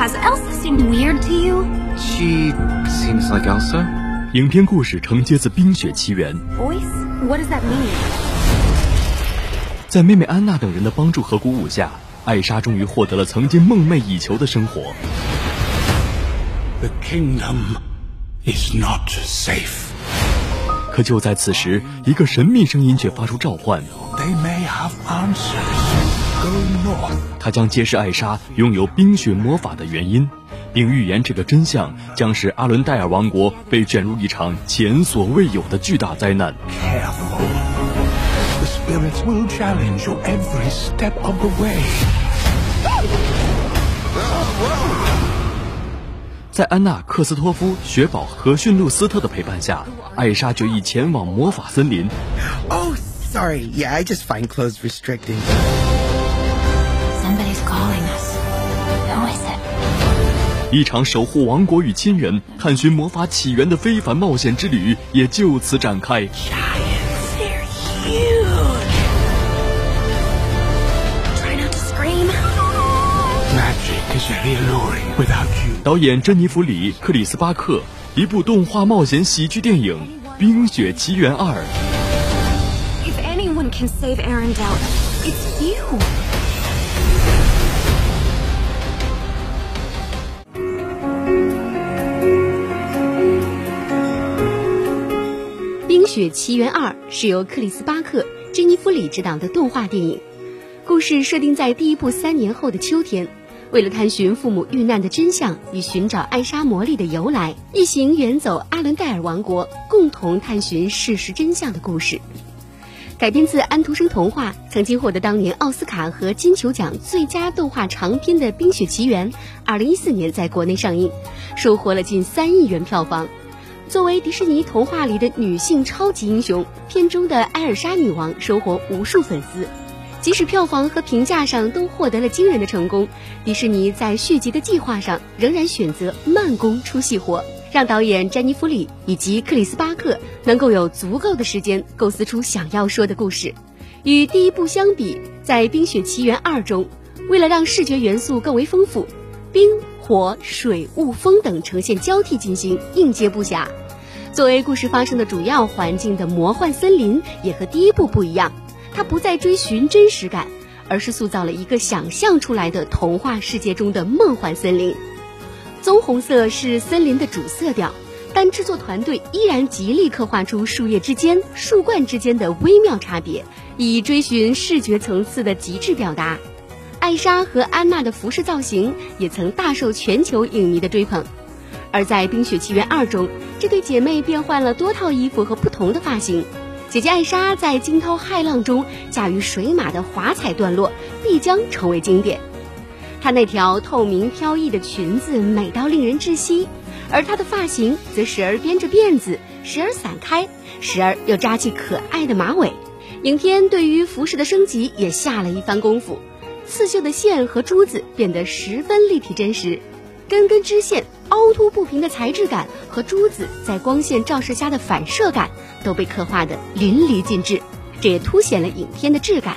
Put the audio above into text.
Has Elsa seemed weird to you? She seems like Elsa. 影片故事承接自《冰雪奇缘》。Voice? What does that mean? 在妹妹安娜等人的帮助和鼓舞下，艾莎终于获得了曾经梦寐以求的生活。The kingdom is not safe. 可就在此时，一个神秘声音却发出召唤，They may have answers. 它将揭示艾莎拥有冰雪魔法的原因，并预言这个真相将使阿伦戴尔王国被卷入一场前所未有的巨大灾难。Careful. The spirits will challenge you every step of the way. 在安娜、克斯托夫、雪宝和驯鹿斯特的陪伴下，艾莎决意前往魔法森林。Oh, sorry. Yeah, I just find clothes restricting. 一场守护王国与亲人、探寻魔法起源的非凡冒险之旅也就此展开。They're huge. Try not to scream. Magic is very alluring without you. 导演珍妮弗·里·克里斯巴克，一部动画冒险喜剧电影《冰雪奇缘二》。If anyone can save Arendelle, it's you.《雪奇缘二》是由克里斯巴克、珍妮弗·里执导的动画电影，故事设定在第一部三年后的秋天。为了探寻父母遇难的真相与寻找艾莎魔力的由来，一行远走阿伦戴尔王国，共同探寻事实真相的故事。改编自安徒生童话，曾经获得当年奥斯卡和金球奖最佳动画长片的《冰雪奇缘》，二零一四年在国内上映，收获了近三亿元票房。作为迪士尼童话里的女性超级英雄，片中的艾尔莎女王收获无数粉丝。即使票房和评价上都获得了惊人的成功，迪士尼在续集的计划上仍然选择慢工出细活，让导演詹妮弗·里以及克里斯巴克能够有足够的时间构思出想要说的故事。与第一部相比，在《冰雪奇缘二》中，为了让视觉元素更为丰富，冰、火、水、雾、风等呈现交替进行，应接不暇。作为故事发生的主要环境的魔幻森林，也和第一部不一样。它不再追寻真实感，而是塑造了一个想象出来的童话世界中的梦幻森林。棕红色是森林的主色调，但制作团队依然极力刻画出树叶之间、树冠之间的微妙差别，以追寻视觉层次的极致表达。艾莎和安娜的服饰造型也曾大受全球影迷的追捧。而在《冰雪奇缘二》中，这对姐妹变换了多套衣服和不同的发型。姐姐艾莎在惊涛骇浪中驾驭水马的华彩段落必将成为经典。她那条透明飘逸的裙子美到令人窒息，而她的发型则时而编着辫子，时而散开，时而又扎起可爱的马尾。影片对于服饰的升级也下了一番功夫，刺绣的线和珠子变得十分立体真实，根根织线凹凸不平的材质感和珠子在光线照射下的反射感都被刻画得淋漓尽致，这也凸显了影片的质感。